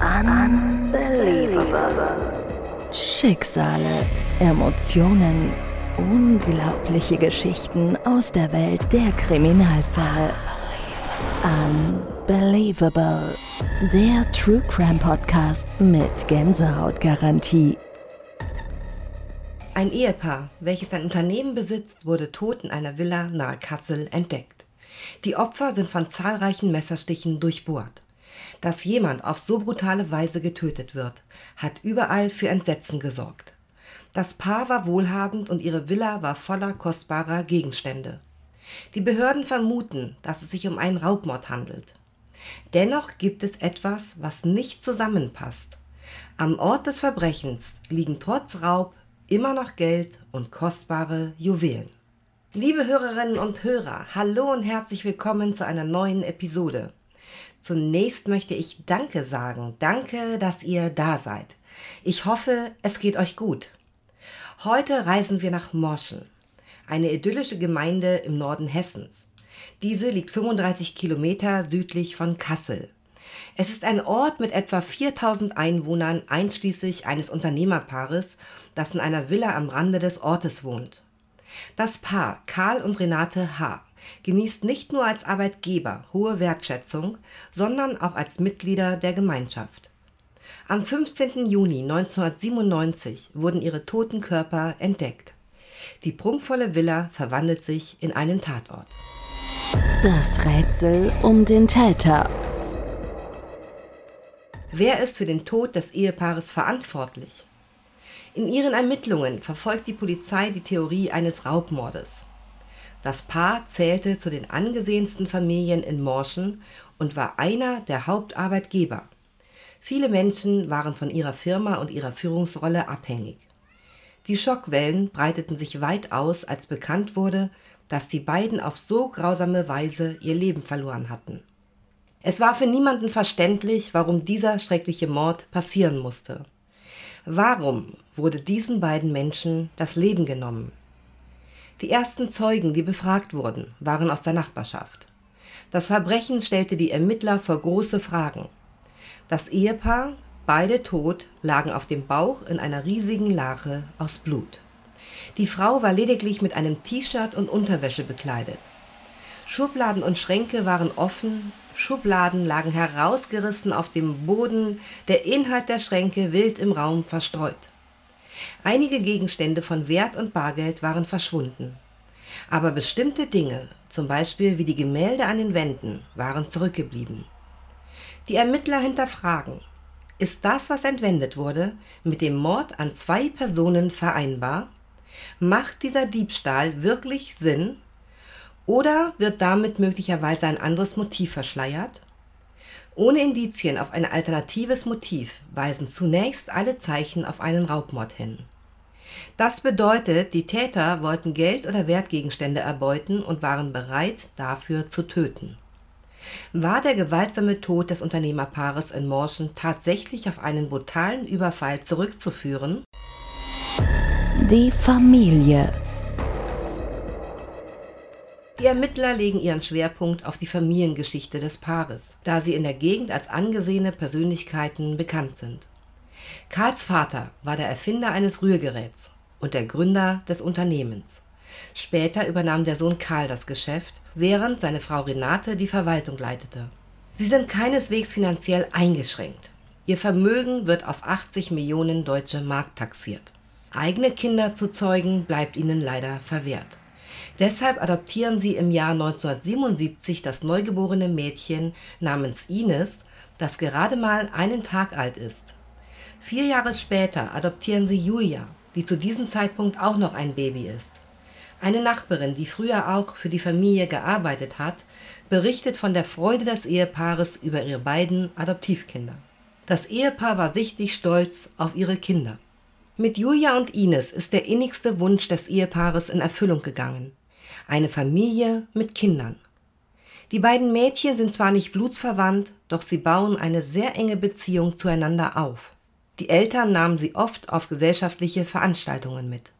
Unbelievable. Schicksale, Emotionen, unglaubliche Geschichten aus der Welt der Kriminalfälle. Unbelievable. Der True Crime Podcast mit Gänsehautgarantie. Ein Ehepaar, welches ein Unternehmen besitzt, wurde tot in einer Villa nahe Kassel entdeckt. Die Opfer sind von zahlreichen Messerstichen durchbohrt. Dass jemand auf so brutale Weise getötet wird, hat überall für Entsetzen gesorgt. Das Paar war wohlhabend und ihre Villa war voller kostbarer Gegenstände. Die Behörden vermuten, dass es sich um einen Raubmord handelt. Dennoch gibt es etwas, was nicht zusammenpasst. Am Ort des Verbrechens liegen trotz Raub immer noch Geld und kostbare Juwelen. Liebe Hörerinnen und Hörer, hallo und herzlich willkommen zu einer neuen Episode. Zunächst möchte ich Danke sagen. Danke, dass ihr da seid. Ich hoffe, es geht euch gut. Heute reisen wir nach Morschen, eine idyllische Gemeinde im Norden Hessens. Diese liegt 35 Kilometer südlich von Kassel. Es ist ein Ort mit etwa 4000 Einwohnern, einschließlich eines Unternehmerpaares, das in einer Villa am Rande des Ortes wohnt. Das Paar Karl und Renate H genießt nicht nur als Arbeitgeber hohe Wertschätzung, sondern auch als Mitglieder der Gemeinschaft. Am 15. Juni 1997 wurden ihre toten Körper entdeckt. Die prunkvolle Villa verwandelt sich in einen Tatort. Das Rätsel um den Täter. Wer ist für den Tod des Ehepaares verantwortlich? In ihren Ermittlungen verfolgt die Polizei die Theorie eines Raubmordes. Das Paar zählte zu den angesehensten Familien in Morschen und war einer der Hauptarbeitgeber. Viele Menschen waren von ihrer Firma und ihrer Führungsrolle abhängig. Die Schockwellen breiteten sich weit aus, als bekannt wurde, dass die beiden auf so grausame Weise ihr Leben verloren hatten. Es war für niemanden verständlich, warum dieser schreckliche Mord passieren musste. Warum wurde diesen beiden Menschen das Leben genommen? Die ersten Zeugen, die befragt wurden, waren aus der Nachbarschaft. Das Verbrechen stellte die Ermittler vor große Fragen. Das Ehepaar, beide tot, lagen auf dem Bauch in einer riesigen Lache aus Blut. Die Frau war lediglich mit einem T-Shirt und Unterwäsche bekleidet. Schubladen und Schränke waren offen, Schubladen lagen herausgerissen auf dem Boden, der Inhalt der Schränke wild im Raum verstreut. Einige Gegenstände von Wert und Bargeld waren verschwunden. Aber bestimmte Dinge, zum Beispiel wie die Gemälde an den Wänden, waren zurückgeblieben. Die Ermittler hinterfragen, ist das, was entwendet wurde, mit dem Mord an zwei Personen vereinbar? Macht dieser Diebstahl wirklich Sinn? Oder wird damit möglicherweise ein anderes Motiv verschleiert? Ohne Indizien auf ein alternatives Motiv weisen zunächst alle Zeichen auf einen Raubmord hin. Das bedeutet, die Täter wollten Geld oder Wertgegenstände erbeuten und waren bereit, dafür zu töten. War der gewaltsame Tod des Unternehmerpaares in Morschen tatsächlich auf einen brutalen Überfall zurückzuführen? Die Familie die Ermittler legen ihren Schwerpunkt auf die Familiengeschichte des Paares, da sie in der Gegend als angesehene Persönlichkeiten bekannt sind. Karls Vater war der Erfinder eines Rührgeräts und der Gründer des Unternehmens. Später übernahm der Sohn Karl das Geschäft, während seine Frau Renate die Verwaltung leitete. Sie sind keineswegs finanziell eingeschränkt. Ihr Vermögen wird auf 80 Millionen deutsche Mark taxiert. Eigene Kinder zu zeugen bleibt ihnen leider verwehrt. Deshalb adoptieren sie im Jahr 1977 das neugeborene Mädchen namens Ines, das gerade mal einen Tag alt ist. Vier Jahre später adoptieren sie Julia, die zu diesem Zeitpunkt auch noch ein Baby ist. Eine Nachbarin, die früher auch für die Familie gearbeitet hat, berichtet von der Freude des Ehepaares über ihre beiden Adoptivkinder. Das Ehepaar war sichtlich stolz auf ihre Kinder. Mit Julia und Ines ist der innigste Wunsch des Ehepaares in Erfüllung gegangen eine Familie mit Kindern. Die beiden Mädchen sind zwar nicht blutsverwandt, doch sie bauen eine sehr enge Beziehung zueinander auf. Die Eltern nahmen sie oft auf gesellschaftliche Veranstaltungen mit.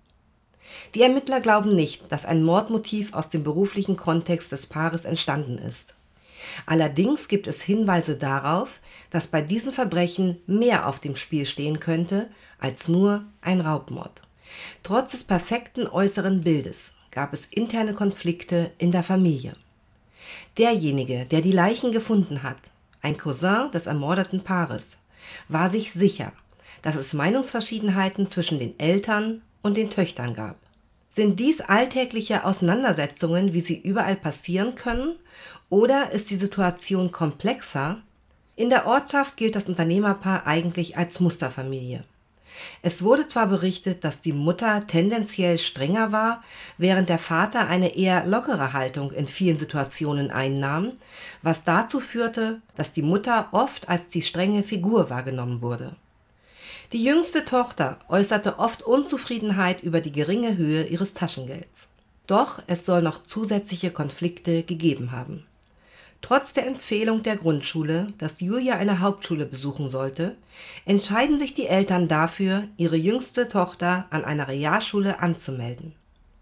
Die Ermittler glauben nicht, dass ein Mordmotiv aus dem beruflichen Kontext des Paares entstanden ist. Allerdings gibt es Hinweise darauf, dass bei diesen Verbrechen mehr auf dem Spiel stehen könnte als nur ein Raubmord. Trotz des perfekten äußeren Bildes gab es interne Konflikte in der Familie. Derjenige, der die Leichen gefunden hat, ein Cousin des ermordeten Paares, war sich sicher, dass es Meinungsverschiedenheiten zwischen den Eltern und den Töchtern gab. Sind dies alltägliche Auseinandersetzungen, wie sie überall passieren können, oder ist die Situation komplexer? In der Ortschaft gilt das Unternehmerpaar eigentlich als Musterfamilie. Es wurde zwar berichtet, dass die Mutter tendenziell strenger war, während der Vater eine eher lockere Haltung in vielen Situationen einnahm, was dazu führte, dass die Mutter oft als die strenge Figur wahrgenommen wurde. Die jüngste Tochter äußerte oft Unzufriedenheit über die geringe Höhe ihres Taschengelds. Doch es soll noch zusätzliche Konflikte gegeben haben. Trotz der Empfehlung der Grundschule, dass Julia eine Hauptschule besuchen sollte, entscheiden sich die Eltern dafür, ihre jüngste Tochter an einer Realschule anzumelden.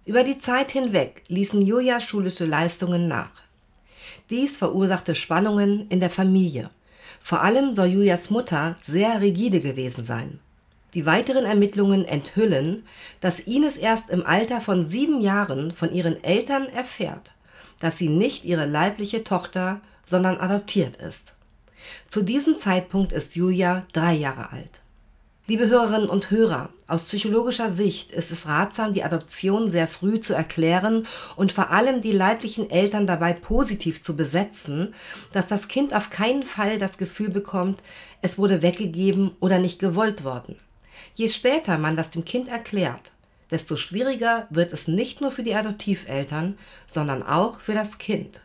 Über die Zeit hinweg ließen Julias schulische Leistungen nach. Dies verursachte Spannungen in der Familie. Vor allem soll Julias Mutter sehr rigide gewesen sein. Die weiteren Ermittlungen enthüllen, dass Ines erst im Alter von sieben Jahren von ihren Eltern erfährt, dass sie nicht ihre leibliche Tochter, sondern adoptiert ist. Zu diesem Zeitpunkt ist Julia drei Jahre alt. Liebe Hörerinnen und Hörer, aus psychologischer Sicht ist es ratsam, die Adoption sehr früh zu erklären und vor allem die leiblichen Eltern dabei positiv zu besetzen, dass das Kind auf keinen Fall das Gefühl bekommt, es wurde weggegeben oder nicht gewollt worden. Je später man das dem Kind erklärt, desto schwieriger wird es nicht nur für die Adoptiveltern, sondern auch für das Kind.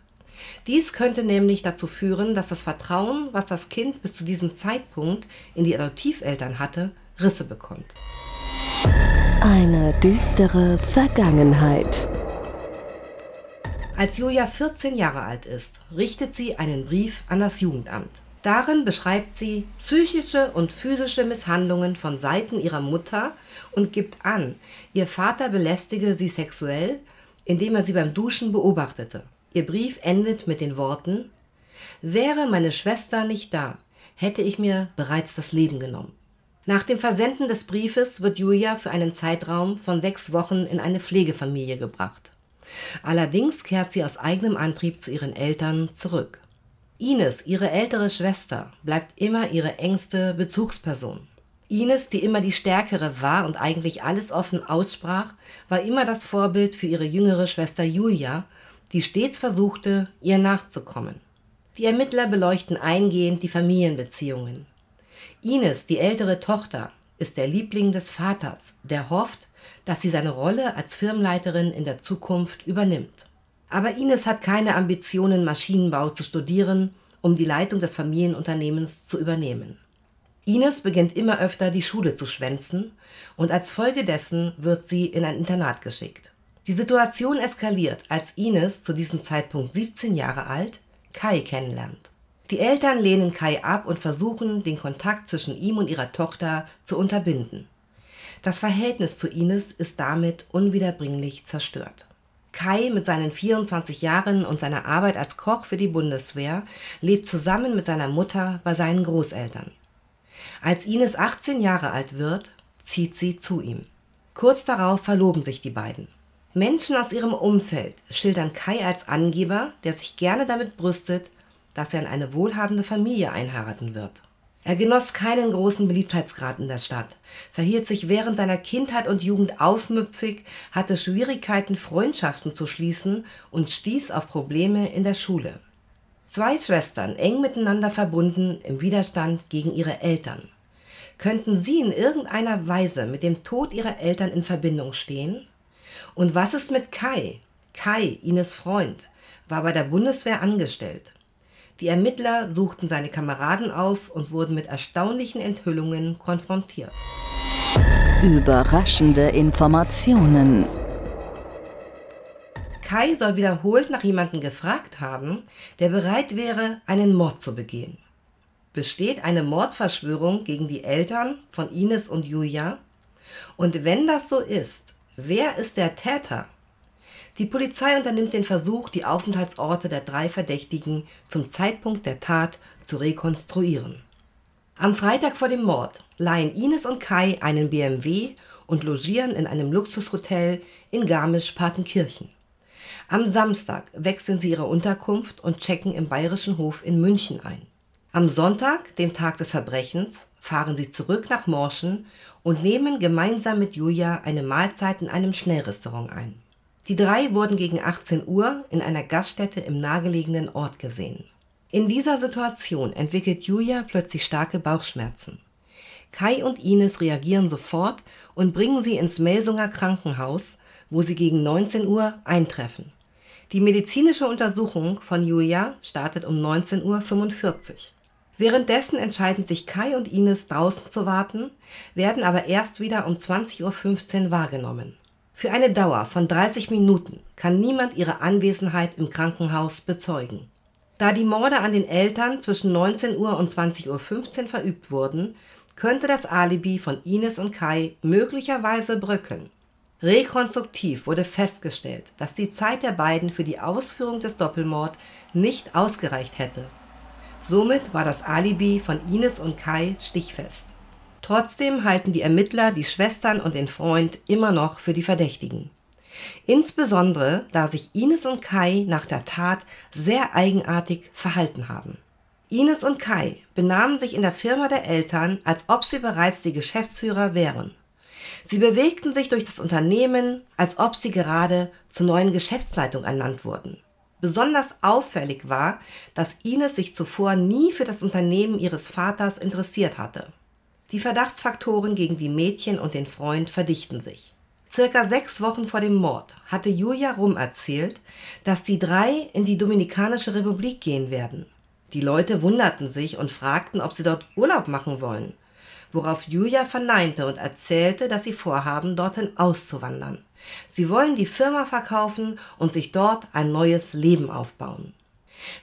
Dies könnte nämlich dazu führen, dass das Vertrauen, was das Kind bis zu diesem Zeitpunkt in die Adoptiveltern hatte, Risse bekommt. Eine düstere Vergangenheit. Als Julia 14 Jahre alt ist, richtet sie einen Brief an das Jugendamt. Darin beschreibt sie psychische und physische Misshandlungen von Seiten ihrer Mutter und gibt an, ihr Vater belästige sie sexuell, indem er sie beim Duschen beobachtete. Ihr Brief endet mit den Worten Wäre meine Schwester nicht da, hätte ich mir bereits das Leben genommen. Nach dem Versenden des Briefes wird Julia für einen Zeitraum von sechs Wochen in eine Pflegefamilie gebracht. Allerdings kehrt sie aus eigenem Antrieb zu ihren Eltern zurück. Ines, ihre ältere Schwester, bleibt immer ihre engste Bezugsperson. Ines, die immer die Stärkere war und eigentlich alles offen aussprach, war immer das Vorbild für ihre jüngere Schwester Julia, die stets versuchte, ihr nachzukommen. Die Ermittler beleuchten eingehend die Familienbeziehungen. Ines, die ältere Tochter, ist der Liebling des Vaters, der hofft, dass sie seine Rolle als Firmenleiterin in der Zukunft übernimmt. Aber Ines hat keine Ambitionen, Maschinenbau zu studieren, um die Leitung des Familienunternehmens zu übernehmen. Ines beginnt immer öfter die Schule zu schwänzen und als Folge dessen wird sie in ein Internat geschickt. Die Situation eskaliert, als Ines, zu diesem Zeitpunkt 17 Jahre alt, Kai kennenlernt. Die Eltern lehnen Kai ab und versuchen, den Kontakt zwischen ihm und ihrer Tochter zu unterbinden. Das Verhältnis zu Ines ist damit unwiederbringlich zerstört. Kai mit seinen 24 Jahren und seiner Arbeit als Koch für die Bundeswehr lebt zusammen mit seiner Mutter bei seinen Großeltern. Als Ines 18 Jahre alt wird, zieht sie zu ihm. Kurz darauf verloben sich die beiden. Menschen aus ihrem Umfeld schildern Kai als Angeber, der sich gerne damit brüstet, dass er in eine wohlhabende Familie einheiraten wird. Er genoss keinen großen Beliebtheitsgrad in der Stadt, verhielt sich während seiner Kindheit und Jugend aufmüpfig, hatte Schwierigkeiten, Freundschaften zu schließen und stieß auf Probleme in der Schule. Zwei Schwestern, eng miteinander verbunden im Widerstand gegen ihre Eltern. Könnten sie in irgendeiner Weise mit dem Tod ihrer Eltern in Verbindung stehen? Und was ist mit Kai? Kai, Ines Freund, war bei der Bundeswehr angestellt. Die Ermittler suchten seine Kameraden auf und wurden mit erstaunlichen Enthüllungen konfrontiert. Überraschende Informationen. Kai soll wiederholt nach jemandem gefragt haben, der bereit wäre, einen Mord zu begehen. Besteht eine Mordverschwörung gegen die Eltern von Ines und Julia? Und wenn das so ist, wer ist der Täter? Die Polizei unternimmt den Versuch, die Aufenthaltsorte der drei Verdächtigen zum Zeitpunkt der Tat zu rekonstruieren. Am Freitag vor dem Mord leihen Ines und Kai einen BMW und logieren in einem Luxushotel in Garmisch-Partenkirchen. Am Samstag wechseln sie ihre Unterkunft und checken im Bayerischen Hof in München ein. Am Sonntag, dem Tag des Verbrechens, fahren sie zurück nach Morschen und nehmen gemeinsam mit Julia eine Mahlzeit in einem Schnellrestaurant ein. Die drei wurden gegen 18 Uhr in einer Gaststätte im nahegelegenen Ort gesehen. In dieser Situation entwickelt Julia plötzlich starke Bauchschmerzen. Kai und Ines reagieren sofort und bringen sie ins Melsunger Krankenhaus, wo sie gegen 19 Uhr eintreffen. Die medizinische Untersuchung von Julia startet um 19.45 Uhr. Währenddessen entscheiden sich Kai und Ines draußen zu warten, werden aber erst wieder um 20.15 Uhr wahrgenommen. Für eine Dauer von 30 Minuten kann niemand ihre Anwesenheit im Krankenhaus bezeugen. Da die Morde an den Eltern zwischen 19 Uhr und 20.15 Uhr verübt wurden, könnte das Alibi von Ines und Kai möglicherweise bröckeln. Rekonstruktiv wurde festgestellt, dass die Zeit der beiden für die Ausführung des Doppelmord nicht ausgereicht hätte. Somit war das Alibi von Ines und Kai stichfest. Trotzdem halten die Ermittler die Schwestern und den Freund immer noch für die Verdächtigen. Insbesondere, da sich Ines und Kai nach der Tat sehr eigenartig verhalten haben. Ines und Kai benahmen sich in der Firma der Eltern, als ob sie bereits die Geschäftsführer wären. Sie bewegten sich durch das Unternehmen, als ob sie gerade zur neuen Geschäftsleitung ernannt wurden. Besonders auffällig war, dass Ines sich zuvor nie für das Unternehmen ihres Vaters interessiert hatte. Die Verdachtsfaktoren gegen die Mädchen und den Freund verdichten sich. Circa sechs Wochen vor dem Mord hatte Julia Rum erzählt, dass die drei in die Dominikanische Republik gehen werden. Die Leute wunderten sich und fragten, ob sie dort Urlaub machen wollen, worauf Julia verneinte und erzählte, dass sie vorhaben, dorthin auszuwandern. Sie wollen die Firma verkaufen und sich dort ein neues Leben aufbauen.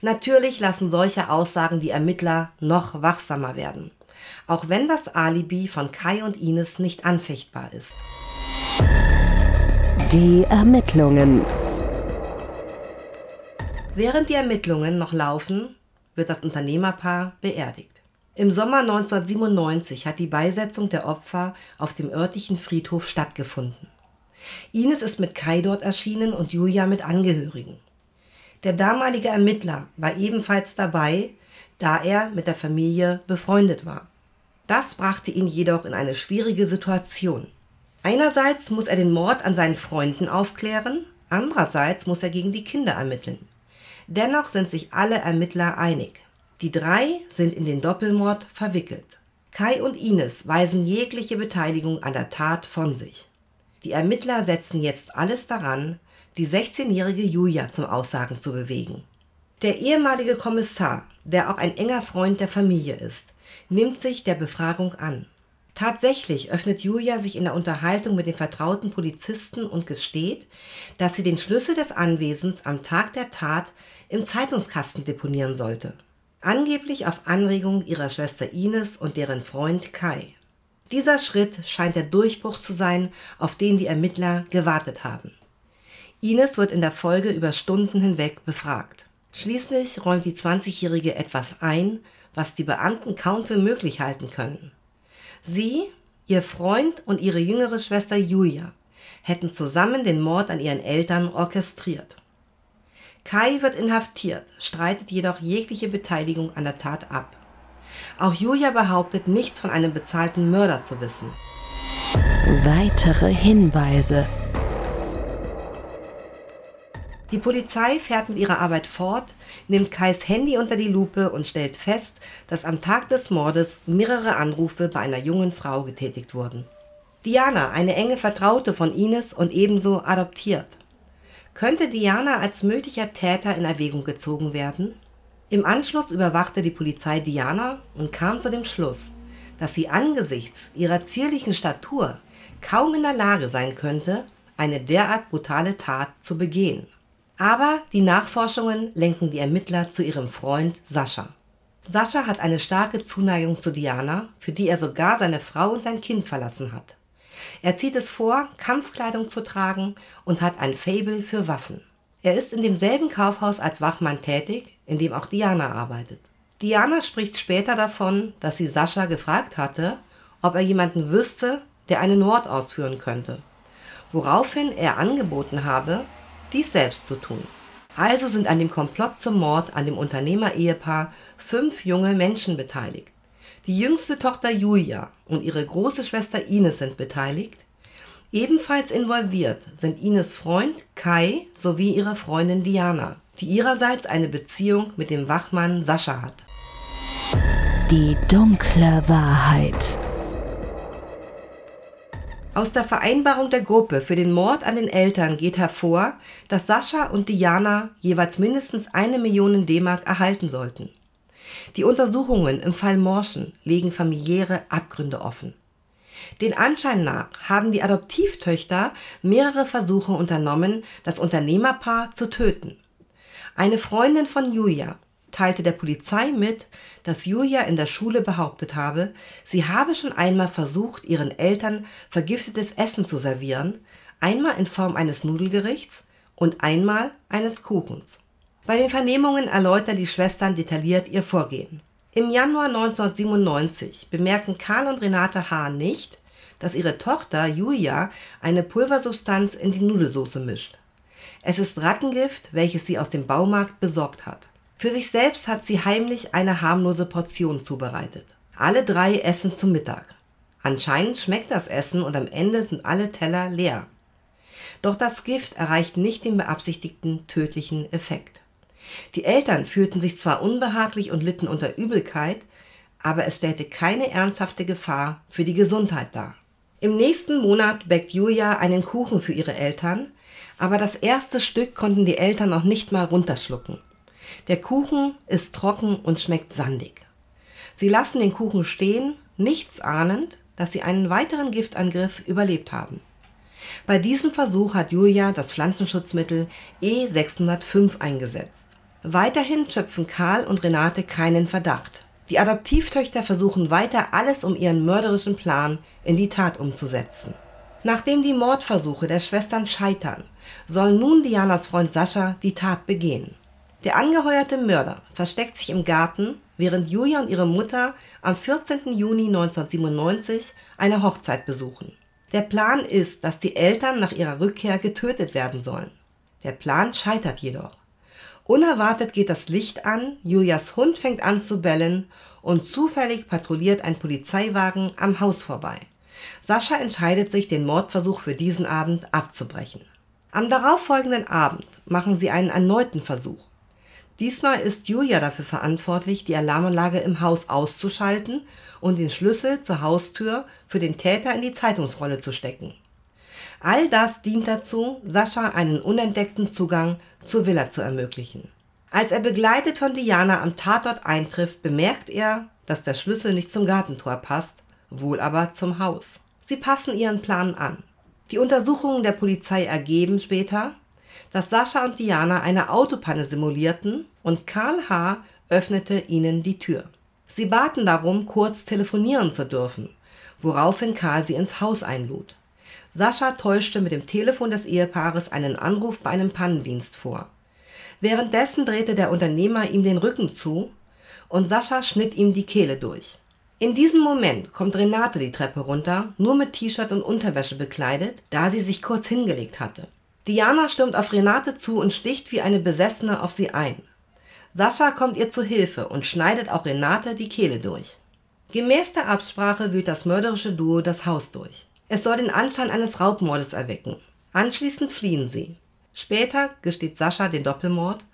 Natürlich lassen solche Aussagen die Ermittler noch wachsamer werden, auch wenn das Alibi von Kai und Ines nicht anfechtbar ist. Die Ermittlungen. Während die Ermittlungen noch laufen, wird das Unternehmerpaar beerdigt. Im Sommer 1997 hat die Beisetzung der Opfer auf dem örtlichen Friedhof stattgefunden. Ines ist mit Kai dort erschienen und Julia mit Angehörigen. Der damalige Ermittler war ebenfalls dabei, da er mit der Familie befreundet war. Das brachte ihn jedoch in eine schwierige Situation. Einerseits muss er den Mord an seinen Freunden aufklären, andererseits muss er gegen die Kinder ermitteln. Dennoch sind sich alle Ermittler einig. Die drei sind in den Doppelmord verwickelt. Kai und Ines weisen jegliche Beteiligung an der Tat von sich. Die Ermittler setzen jetzt alles daran, die 16-jährige Julia zum Aussagen zu bewegen. Der ehemalige Kommissar, der auch ein enger Freund der Familie ist, nimmt sich der Befragung an. Tatsächlich öffnet Julia sich in der Unterhaltung mit dem vertrauten Polizisten und gesteht, dass sie den Schlüssel des Anwesens am Tag der Tat im Zeitungskasten deponieren sollte. Angeblich auf Anregung ihrer Schwester Ines und deren Freund Kai. Dieser Schritt scheint der Durchbruch zu sein, auf den die Ermittler gewartet haben. Ines wird in der Folge über Stunden hinweg befragt. Schließlich räumt die 20-Jährige etwas ein, was die Beamten kaum für möglich halten können. Sie, ihr Freund und ihre jüngere Schwester Julia hätten zusammen den Mord an ihren Eltern orchestriert. Kai wird inhaftiert, streitet jedoch jegliche Beteiligung an der Tat ab. Auch Julia behauptet, nichts von einem bezahlten Mörder zu wissen. Weitere Hinweise. Die Polizei fährt mit ihrer Arbeit fort, nimmt Kais Handy unter die Lupe und stellt fest, dass am Tag des Mordes mehrere Anrufe bei einer jungen Frau getätigt wurden. Diana, eine enge Vertraute von Ines und ebenso adoptiert. Könnte Diana als möglicher Täter in Erwägung gezogen werden? Im Anschluss überwachte die Polizei Diana und kam zu dem Schluss, dass sie angesichts ihrer zierlichen Statur kaum in der Lage sein könnte, eine derart brutale Tat zu begehen. Aber die Nachforschungen lenken die Ermittler zu ihrem Freund Sascha. Sascha hat eine starke Zuneigung zu Diana, für die er sogar seine Frau und sein Kind verlassen hat. Er zieht es vor, Kampfkleidung zu tragen und hat ein Faible für Waffen. Er ist in demselben Kaufhaus als Wachmann tätig, in dem auch Diana arbeitet. Diana spricht später davon, dass sie Sascha gefragt hatte, ob er jemanden wüsste, der einen Mord ausführen könnte, woraufhin er angeboten habe, dies selbst zu tun. Also sind an dem Komplott zum Mord an dem Unternehmer-Ehepaar fünf junge Menschen beteiligt. Die jüngste Tochter Julia und ihre große Schwester Ines sind beteiligt. Ebenfalls involviert sind Ines Freund Kai sowie ihre Freundin Diana, die ihrerseits eine Beziehung mit dem Wachmann Sascha hat. Die dunkle Wahrheit. Aus der Vereinbarung der Gruppe für den Mord an den Eltern geht hervor, dass Sascha und Diana jeweils mindestens eine Million D-Mark erhalten sollten. Die Untersuchungen im Fall Morschen legen familiäre Abgründe offen. Den Anschein nach haben die Adoptivtöchter mehrere Versuche unternommen, das Unternehmerpaar zu töten. Eine Freundin von Julia teilte der Polizei mit, dass Julia in der Schule behauptet habe, sie habe schon einmal versucht, ihren Eltern vergiftetes Essen zu servieren, einmal in Form eines Nudelgerichts und einmal eines Kuchens. Bei den Vernehmungen erläutern die Schwestern detailliert ihr Vorgehen. Im Januar 1997 bemerken Karl und Renate H. nicht, dass ihre Tochter Julia eine Pulversubstanz in die Nudelsauce mischt. Es ist Rattengift, welches sie aus dem Baumarkt besorgt hat. Für sich selbst hat sie heimlich eine harmlose Portion zubereitet. Alle drei essen zum Mittag. Anscheinend schmeckt das Essen und am Ende sind alle Teller leer. Doch das Gift erreicht nicht den beabsichtigten tödlichen Effekt. Die Eltern fühlten sich zwar unbehaglich und litten unter Übelkeit, aber es stellte keine ernsthafte Gefahr für die Gesundheit dar. Im nächsten Monat bäckt Julia einen Kuchen für ihre Eltern, aber das erste Stück konnten die Eltern noch nicht mal runterschlucken. Der Kuchen ist trocken und schmeckt sandig. Sie lassen den Kuchen stehen, nichts ahnend, dass sie einen weiteren Giftangriff überlebt haben. Bei diesem Versuch hat Julia das Pflanzenschutzmittel E605 eingesetzt. Weiterhin schöpfen Karl und Renate keinen Verdacht. Die Adoptivtöchter versuchen weiter alles, um ihren mörderischen Plan in die Tat umzusetzen. Nachdem die Mordversuche der Schwestern scheitern, soll nun Dianas Freund Sascha die Tat begehen. Der angeheuerte Mörder versteckt sich im Garten, während Julia und ihre Mutter am 14. Juni 1997 eine Hochzeit besuchen. Der Plan ist, dass die Eltern nach ihrer Rückkehr getötet werden sollen. Der Plan scheitert jedoch. Unerwartet geht das Licht an, Julias Hund fängt an zu bellen und zufällig patrouilliert ein Polizeiwagen am Haus vorbei. Sascha entscheidet sich, den Mordversuch für diesen Abend abzubrechen. Am darauffolgenden Abend machen sie einen erneuten Versuch. Diesmal ist Julia dafür verantwortlich, die Alarmanlage im Haus auszuschalten und den Schlüssel zur Haustür für den Täter in die Zeitungsrolle zu stecken. All das dient dazu, Sascha einen unentdeckten Zugang zur Villa zu ermöglichen. Als er begleitet von Diana am Tatort eintrifft, bemerkt er, dass der Schlüssel nicht zum Gartentor passt, wohl aber zum Haus. Sie passen ihren Plan an. Die Untersuchungen der Polizei ergeben später, dass Sascha und Diana eine Autopanne simulierten und Karl H. öffnete ihnen die Tür. Sie baten darum, kurz telefonieren zu dürfen, woraufhin Karl sie ins Haus einlud. Sascha täuschte mit dem Telefon des Ehepaares einen Anruf bei einem Pannendienst vor. Währenddessen drehte der Unternehmer ihm den Rücken zu und Sascha schnitt ihm die Kehle durch. In diesem Moment kommt Renate die Treppe runter, nur mit T-Shirt und Unterwäsche bekleidet, da sie sich kurz hingelegt hatte. Diana stürmt auf Renate zu und sticht wie eine Besessene auf sie ein. Sascha kommt ihr zu Hilfe und schneidet auch Renate die Kehle durch. Gemäß der Absprache wühlt das mörderische Duo das Haus durch. Es soll den Anschein eines Raubmordes erwecken. Anschließend fliehen sie. Später gesteht Sascha den Doppelmord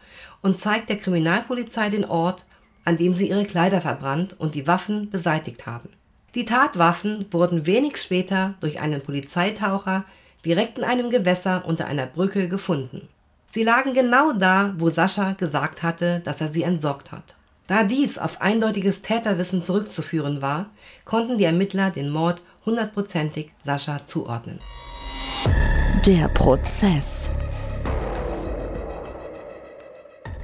und zeigt der Kriminalpolizei den Ort, an dem sie ihre Kleider verbrannt und die Waffen beseitigt haben. Die Tatwaffen wurden wenig später durch einen Polizeitaucher direkt in einem Gewässer unter einer Brücke gefunden. Sie lagen genau da, wo Sascha gesagt hatte, dass er sie entsorgt hat. Da dies auf eindeutiges Täterwissen zurückzuführen war, konnten die Ermittler den Mord hundertprozentig Sascha zuordnen. Der Prozess.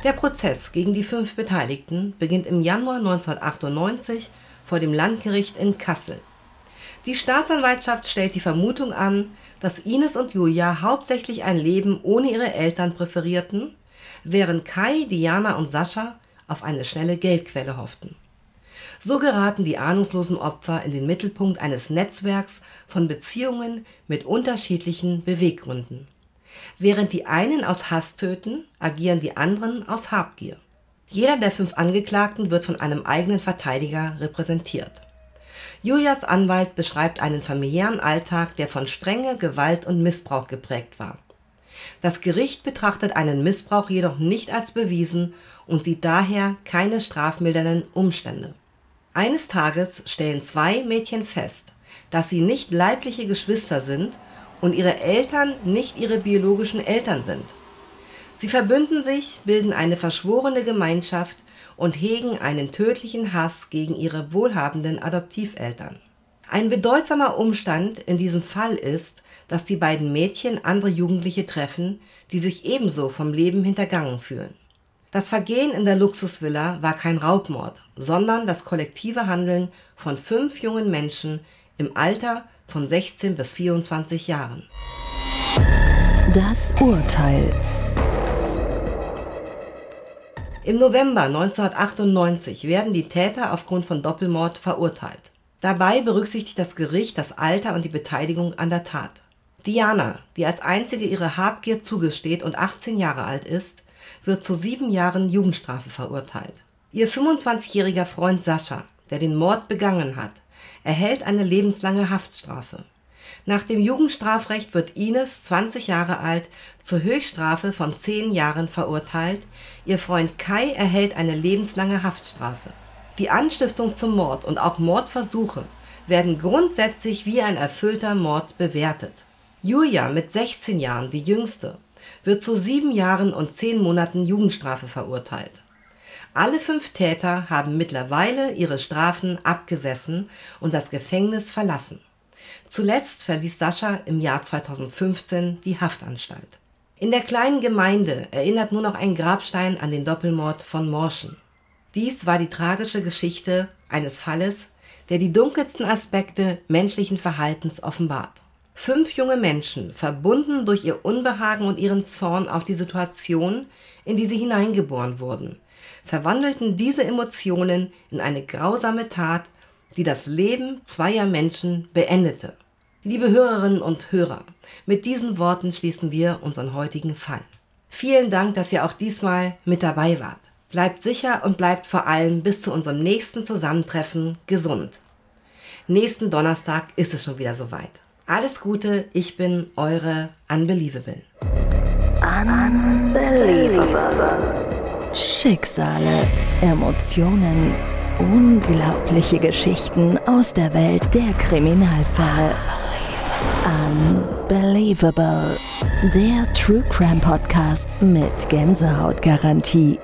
Der Prozess gegen die fünf Beteiligten beginnt im Januar 1998 vor dem Landgericht in Kassel. Die Staatsanwaltschaft stellt die Vermutung an, dass Ines und Julia hauptsächlich ein Leben ohne ihre Eltern präferierten, während Kai, Diana und Sascha auf eine schnelle Geldquelle hofften. So geraten die ahnungslosen Opfer in den Mittelpunkt eines Netzwerks von Beziehungen mit unterschiedlichen Beweggründen. Während die einen aus Hass töten, agieren die anderen aus Habgier. Jeder der fünf Angeklagten wird von einem eigenen Verteidiger repräsentiert. Julias Anwalt beschreibt einen familiären Alltag, der von Strenge, Gewalt und Missbrauch geprägt war. Das Gericht betrachtet einen Missbrauch jedoch nicht als bewiesen und sieht daher keine strafmildernden Umstände. Eines Tages stellen zwei Mädchen fest, dass sie nicht leibliche Geschwister sind und ihre Eltern nicht ihre biologischen Eltern sind. Sie verbünden sich, bilden eine verschworene Gemeinschaft und hegen einen tödlichen Hass gegen ihre wohlhabenden Adoptiveltern. Ein bedeutsamer Umstand in diesem Fall ist, dass die beiden Mädchen andere Jugendliche treffen, die sich ebenso vom Leben hintergangen fühlen. Das Vergehen in der Luxusvilla war kein Raubmord, sondern das kollektive Handeln von fünf jungen Menschen im Alter von 16 bis 24 Jahren. Das Urteil. Im November 1998 werden die Täter aufgrund von Doppelmord verurteilt. Dabei berücksichtigt das Gericht das Alter und die Beteiligung an der Tat. Diana, die als einzige ihre Habgier zugesteht und 18 Jahre alt ist, wird zu sieben Jahren Jugendstrafe verurteilt. Ihr 25-jähriger Freund Sascha, der den Mord begangen hat, erhält eine lebenslange Haftstrafe. Nach dem Jugendstrafrecht wird Ines, 20 Jahre alt, zur Höchststrafe von 10 Jahren verurteilt. Ihr Freund Kai erhält eine lebenslange Haftstrafe. Die Anstiftung zum Mord und auch Mordversuche werden grundsätzlich wie ein erfüllter Mord bewertet. Julia mit 16 Jahren, die jüngste, wird zu sieben Jahren und zehn Monaten Jugendstrafe verurteilt. Alle fünf Täter haben mittlerweile ihre Strafen abgesessen und das Gefängnis verlassen. Zuletzt verließ Sascha im Jahr 2015 die Haftanstalt. In der kleinen Gemeinde erinnert nur noch ein Grabstein an den Doppelmord von Morschen. Dies war die tragische Geschichte eines Falles, der die dunkelsten Aspekte menschlichen Verhaltens offenbart. Fünf junge Menschen, verbunden durch ihr Unbehagen und ihren Zorn auf die Situation, in die sie hineingeboren wurden, verwandelten diese Emotionen in eine grausame Tat, die das Leben zweier Menschen beendete. Liebe Hörerinnen und Hörer, mit diesen Worten schließen wir unseren heutigen Fall. Vielen Dank, dass ihr auch diesmal mit dabei wart. Bleibt sicher und bleibt vor allem bis zu unserem nächsten Zusammentreffen gesund. Nächsten Donnerstag ist es schon wieder soweit. Alles Gute, ich bin eure Unbelievable. Unbelievable. Schicksale, Emotionen, unglaubliche Geschichten aus der Welt der Kriminalfälle. Unbelievable. Der True Crime Podcast mit Gänsehautgarantie.